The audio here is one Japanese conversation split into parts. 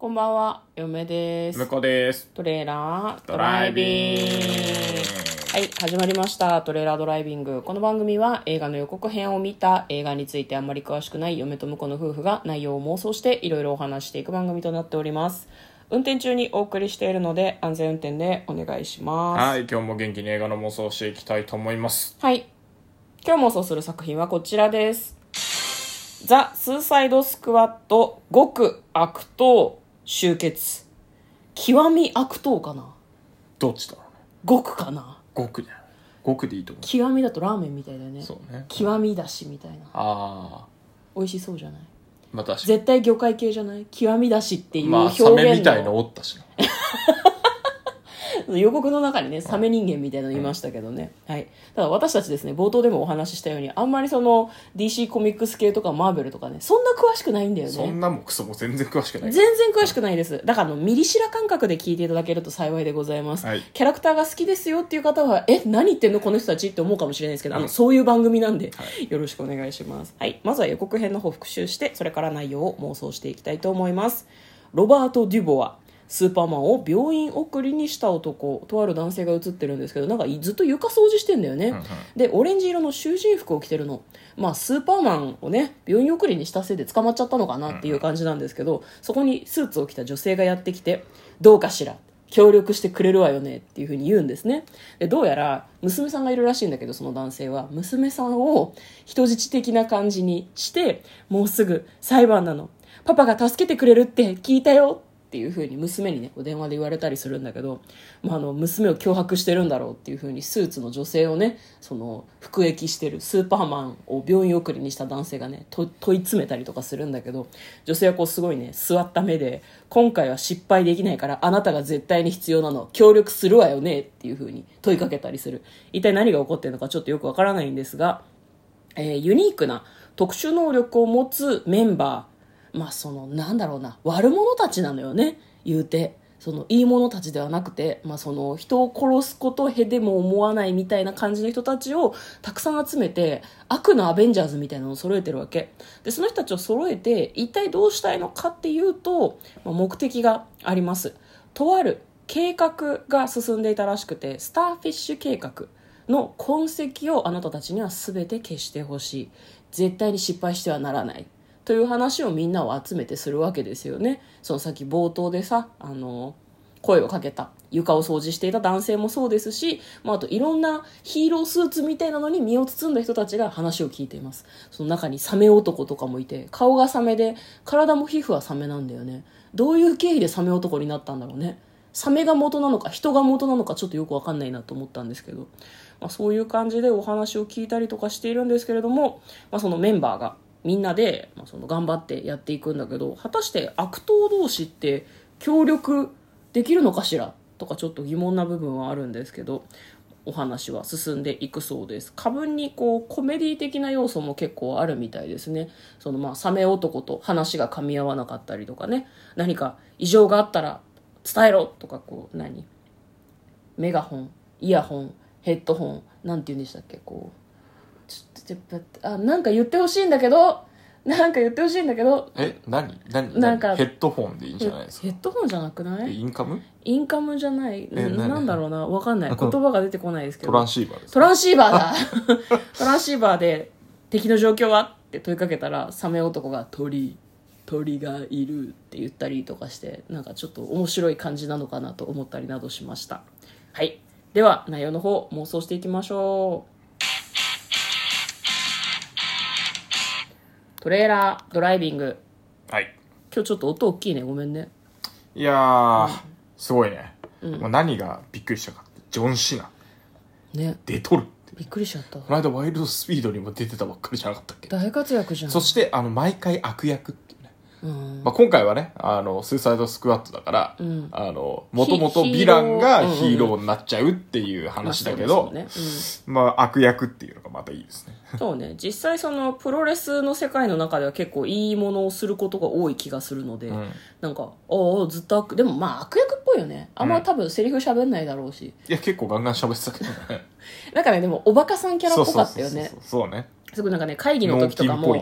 こんばんは、嫁です向。こうです。トレーラードドライビングはい、始まりました。トレーラードライビング。この番組は映画の予告編を見た映画についてあんまり詳しくない嫁と婿の夫婦が内容を妄想していろいろお話していく番組となっております。運転中にお送りしているので安全運転でお願いします。はい、今日も元気に映画の妄想をしていきたいと思います。はい。今日妄想する作品はこちらです。ザ・スーサイド・スクワット極悪党集結。極み悪党かな？どっちだろうね。極かな？極じゃない。極でいいと思極みだとラーメンみたいだよねう。そうね。極みだしみたいなああ、美味しそうじゃない？まあ確か絶対魚介系じゃない？極みだしっていに。まあ、う表現サメみたいののおったしな。予告の中にねサメ人間みたいなのいましたけどね、はい、ただ私たちですね冒頭でもお話ししたようにあんまりその DC コミックス系とかマーベルとかねそんな詳しくないんだよね。そんなもクソも全然詳しくない。全然詳しくないです。だからあのミリシラ感覚で聞いていただけると幸いでございます、はい。キャラクターが好きですよっていう方はえ何言ってんのこの人たちって思うかもしれないですけど、あのそういう番組なんで、よろしくお願いします、はい、まずは予告編の方復習してそれから内容を妄想していきたいと思います。ロバート・デュボアスーパーマンを病院送りにした男とある男性が映ってるんですけどなんかずっと床掃除してんだよね、でオレンジ色の囚人服を着てるの。まあスーパーマンをね病院送りにしたせいで捕まっちゃったのかなっていう感じなんですけどそこにスーツを着た女性がやってきてどうかしら。協力してくれるわよねっていうふうに言うんですね。でどうやら娘さんがいるらしいんだけどその男性は。娘さんを人質的な感じにしてもうすぐ裁判なの。パパが助けてくれるって聞いたよっていうふうに娘にねお電話で言われたりするんだけど、まあ、あの娘を脅迫してるんだろうっていうふうにスーツの女性をねその服役してるスーパーマンを病院送りにした男性がね問い詰めたりとかするんだけど女性はこうすごいね座った目で今回は失敗できないからあなたが絶対に必要なの協力するわよねっていうふうに問いかけたりする。一体何が起こってるのかちょっとよくわからないんですがえーユニークな特殊能力を持つメンバーまあそのなんだろうな悪者たちなのよね言うて。そのいい者たちではなくて、まあ、その人を殺すことへでも思わないみたいな感じの人たちをたくさん集めて悪のアベンジャーズみたいなのを揃えてるわけ。でその人たちを揃えて一体どうしたいのかっていうと、まあ、目的があります。とある計画が進んでいたらしくてスターフィッシュ計画の痕跡をあなたたちには全て消してほしい。絶対に失敗してはならない。という話をみんなを集めてするわけですよね。そのさっき冒頭でさあの声をかけた床を掃除していた男性もそうですし、まあ、あといろんなヒーロースーツみたいなのに身を包んだ人たちが話を聞いています。その中にサメ男とかもいて顔がサメで体も皮膚はサメなんだよね。どういう経緯でサメ男になったんだろうね。サメが元なのか人が元なのかちょっとよくわかんないなと思ったんですけど、まあ、そういう感じでお話を聞いたりとかしているんですけれども、まあ、そのメンバーがみんなで、まあ、その頑張ってやっていくんだけど果たして悪党同士って協力できるのかしら？とかちょっと疑問な部分はあるんですけどお話は進んでいくそうです。過分にこうコメディ的な要素も結構あるみたいですね。そのまあサメ男と話が噛み合わなかったりとかね。何か異常があったら伝えろとかこう何？メガホン？イヤホン？ヘッドホン？なんて言うんでしたっけ？こうあなんか言ってほしいんだけどなんか言ってほしいんだけどえ、何何なんかヘッドホンでいいんじゃないですか？ヘッドホンじゃなくなえいインカム？インカムじゃない？なんだろうなわかんない。言葉が出てこないですけど。トランシーバーですトランシーバーだ。トランシーバーで敵の状況は？って問いかけたらサメ男が鳥鳥がいるって言ったりとかしてなんかちょっと面白い感じなのかなと思ったりなどしました。はい。では内容の方妄想していきましょうトレーラードライビング。はい。今日ちょっと音大きいね。ごめんね。いやー、すごいね。もう何がびっくりしたかって、ジョン・シナ、ね。出とるって。びっくりしちゃった。この間ワイルドスピードにも出てたばっかりじゃなかったっけ？大活躍じゃん。そして、あの、毎回悪役まあ、今回はね、あの、スーサイドスクワットだから、ん。あの、もともとヴィランがヒーローになっちゃうっていう話だけまど、あそうですよねまあ、悪役っていうのがまたいいですね。うんそうね。実際そのプロレスの世界の中では結構いいものをすることが多い気がするので、ん。なんかおうおうずっと悪でもまあ悪役っぽいよね。あんま多分セリフ喋んないだろうし、いや、結構ガンガン喋ってたけどね。なんかねでもおバカさんキャラっぽかったよね。そうね。すごいなんかね会議の脳時とかも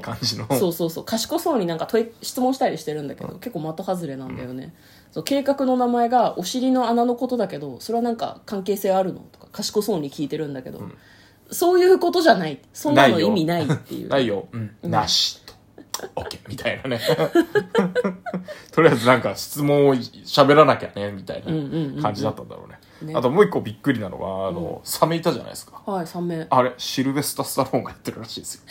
そうそうそう賢そうになんか問い質問したりしてるんだけど、結構的外れなんだよね、そう計画の名前がお尻の穴のことだけどそれはなんか関係性あるのとか賢そうに聞いてるんだけど、そういうことじゃない。そんなの意味ないっていう。ないよ、うん、なしと。OK みたいなね。とりあえずなんか質問を喋らなきゃねみたいな感じだったんだろうね,、ね。あともう一個びっくりなのがあの、サメいたじゃないですか。はい3名あれシルベスタ・スタローンがやってるらしいですよ。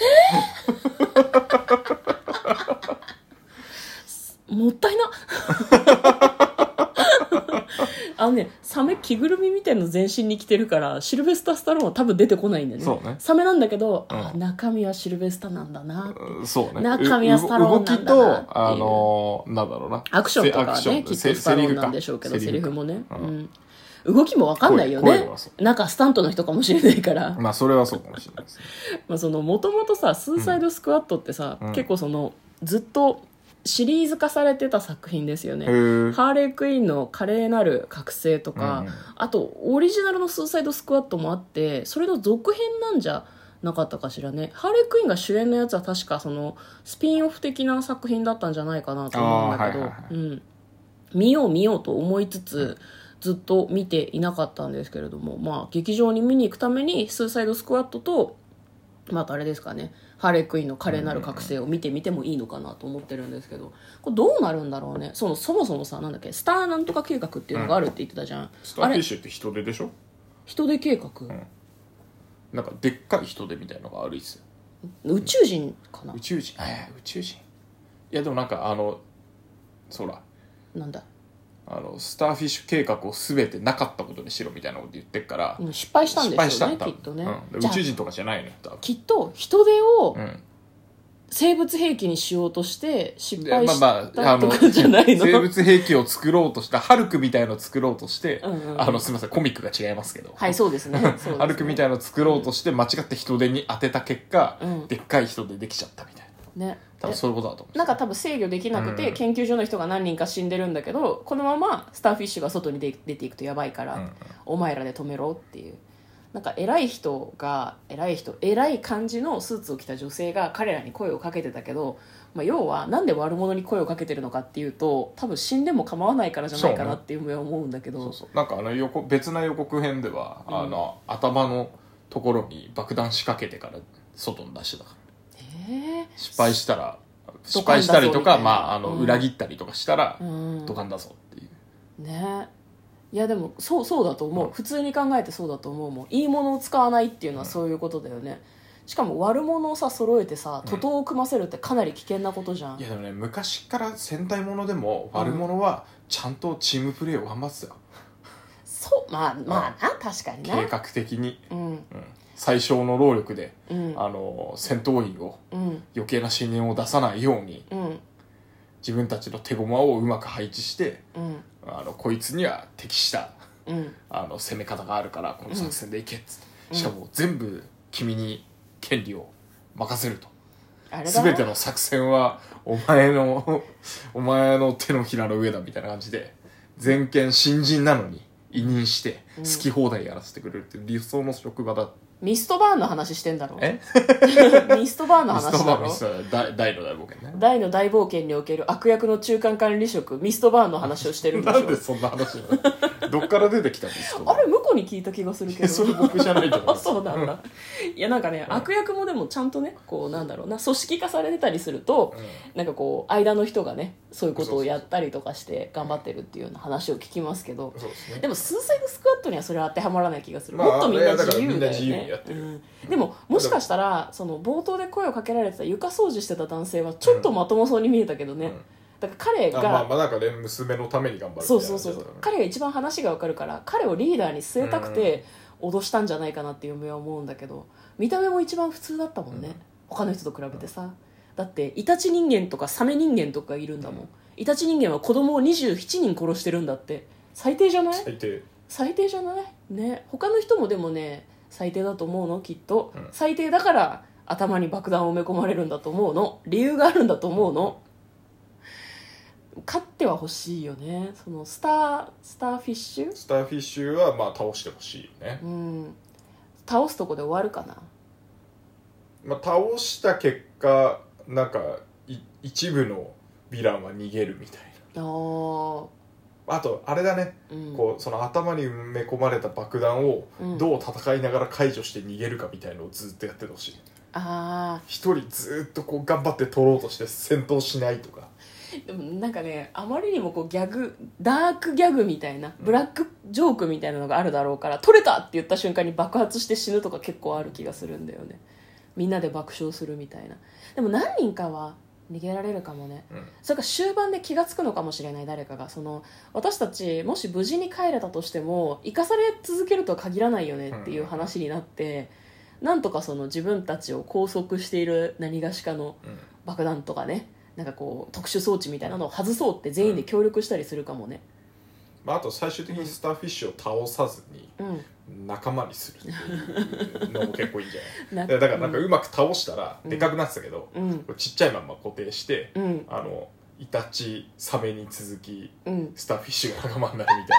もったいな。あのねサメ着ぐるみみたいの全身に着てるからシルベスタ・スタローンは多分出てこないんだよね。そうね。サメなんだけど、うん。あ中身はシルベスタなんだな。そうね。中身はスタローンなんだな動っていう。きとあのなんだろうな。アクションとかねきっとスタローンなんでしょうけどセリフか。もね、ううんん動きもわかんないよね。声声はそなんかスタントの人かもしれないから。まあそれはそうかもしれないです。ね まあそのもともとさスーサイドスクワットってさ、うん。結構そのずっとシリーズ化されてた作品ですよね。へー。ハーレークイーンの華麗なる覚醒とか、うんあとオリジナルのスーサイドスクワットもあってそれの続編なんじゃなかったかしらね。ハーレークイーンが主演のやつは確かそのスピンオフ的な作品だったんじゃないかなと思うんだけど、あーはいはいはい。うん、見よう見ようと思いつつ、ずっと見ていなかったんですけれども、まあ、劇場に見に行くためにスーサイドスクワットと、まあ、あれですかねハーレークイーンの華麗なる覚醒を見てみてもいいのかなと思ってるんですけどこれどうなるんだろうね。そのそもそもさなんだっけスターなんとか計画っていうのがあるって言ってたじゃん、スターあれフィッシュって人手でしょ？人手計画、なんかでっかい人手みたいのがあるいっすよ。宇宙人かな？宇宙人。えー宇宙人。いやでもなんかあのそらなんだ、あのスターフィッシュ計画を全てなかったことにしろみたいなこと言ってっから、うん、失敗したんでしょうね多分きっとね、うん、じゃあ宇宙人とかじゃないのよ多分。きっと人手をうん。生物兵器にしようとして失で敗しまあまあたあのとかじゃないの、生物兵器を作ろうとしたハルクみたいのを作ろうとして、うんうんうん。あのすみませんコミックが違いますけど、はいそうですね。そうですね。ハルクみたいのを作ろうとして間違って人手に当てた結果、うん。でっかい人手できちゃったみたいなね。多分そういうことだと思う。なんか多分制御できなくて、うん。研究所の人が何人か死んでるんだけどこのままスターフィッシュが外に出出ていくとやばいから、うんうん。お前らで止めろっていう。なんか偉い人が偉い人偉い感じのスーツを着た女性が彼らに声をかけてたけど、まあ、要はなんで悪者に声をかけてるのかっていうと多分死んでも構わないからじゃないかなっていう思うんだけど。そうそう。なんかあの予告別な予告編では、うん。あの頭のところに爆弾仕掛けてから外に出してたから。え失敗したら失敗したりとかまああの、うん。裏切ったりとかしたら、うん。ドカンだぞっていう。ね。いやでもそうそうだと思う、うん。普通に考えてそうだと思うもん。いいものを使わないっていうのはそういうことだよね、しかも悪者をさ揃えてさ徒党を組ませるってかなり危険なことじゃん、いやでもね昔から戦隊ものでも悪者はちゃんとチームプレーを頑張ってた。よ、そうまあまあな確かにな。計画的に、うん。うん、最小の労力で、うん。あの戦闘員をうん。余計な信念を出さないようにうん。自分たちの手駒をうまく配置してうん。あのこいつには適したうん。あの攻め方があるからこの作戦でいけっつって、うん。しかも全部君に権利を任せると。全ての作戦はお前の お前の手のひらの上だみたいな感じで全権新人なのに委任してうん。好き放題やらせてくれるっていう理想の職場だ、ミストバーンの話してんだろえ？ミストバーンのミス話だバーンミストバーン大大の大冒険ね大の大冒険における悪役の中間管理職ミストバーンの話をしてるんでしょなんでそんな話なのどっから出てきたんですかあれ向こうに聞いた気がするけどそれ僕じゃないと思いあますそうなんだいやなんかね、悪役もでもちゃんとねこうなんだろうな組織化されてたりすると、なんかこう間の人がねそういうことをやったりとかして頑張ってるっていうような話を聞きますけどそうですね。でもスーサイドスクワットにはそれは当てはまらない気がする、まあもっとみんな自由だよね。やってる。うん。でももしかしたらその冒頭で声をかけられてた床掃除してた男性はちょっとまともそうに見えたけどね、うん。だから彼が、あまあまあなんかね娘のために頑張るそうそうそう。彼が一番話が分かるから彼をリーダーに据えたくて脅したんじゃないかなっていう夢は思うんだけど見た目も一番普通だったもんね、うん。他の人と比べてさだってイタチ人間とかサメ人間とかいるんだもん、イタチ人間は子供を27人殺してるんだって。最低じゃない？最低。最低じゃない？ね。他の人もでもね最低だと思うのきっと、うん。最低だから頭に爆弾を埋め込まれるんだと思うの。理由があるんだと思うの。勝っては欲しいよね。そのスタースターフィッシュ？スターフィッシュはまあ倒してほしいよね。うん。倒すとこで終わるかな。まあ、倒した結果なんかい一部のヴィランは逃げるみたいな。あとあれだね、うん。こうその頭に埋め込まれた爆弾をうん。どう戦いながら解除して逃げるかみたいのをずっとやっててほしい。あ一人ずっとこう頑張って取ろうとして戦闘しないとか。ーでもなんかねあまりにもこうギャグダークギャグみたいなブラックジョークみたいなのがあるだろうから取れたって言った瞬間に爆発して死ぬとか結構ある気がするんだよねみんなで爆笑するみたいな。でも何人かは逃げられるかもね。うん。それから終盤で気が付くのかもしれない誰かが。その私たちもし無事に帰れたとしても生かされ続けるとは限らないよねっていう話になって、なんとかその自分たちを拘束している何がしかのうん。爆弾とかね。なんかこう特殊装置みたいなのを外そうって全員で協力したりするかもねまあ、あと最終的にスターフィッシュを倒さずにうん。仲間にするっていうのも結構いいんじゃな ないいだからなんかうまく倒したらでかくなってたけど、うん。ちっちゃいまんま固定して、うん。あのイタチサメに続きうん。スターフィッシュが仲間になるみたい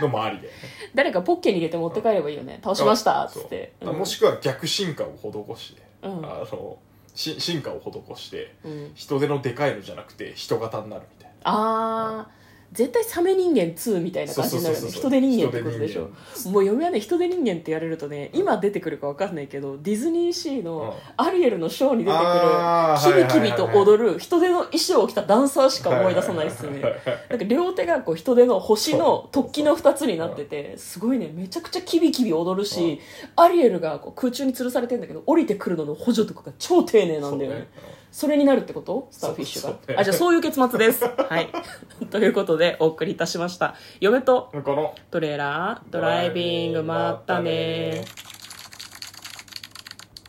なのもありだよね。誰かポッケに入れて持って帰ればいいよね。倒しましたっつって。もしくは逆進化を施して、うん。あのし進化を施して人手のでかいのじゃなくて人型になるみたいな。あー絶対サメ人間2みたいな感じになるよね人手人間ってことでしょ？もう嫁はね人手人間って言われるとね今出てくるか分かんないけどディズニーシーのアリエルのショーに出てくるキビキビと踊る人手の衣装を着たダンサーしか思い出さないっすね。なんか両手がこう人手の星の突起の2つになっててすごいねめちゃくちゃキビキビ踊るしアリエルがこう空中に吊るされてんだけど降りてくるのの補助とかが超丁寧なんだよねそれになるってこと？スターフィッシュが。あじゃあそういう結末です。はい。ということでお送りいたしました。嫁とうんこのトレーラードライビングまったね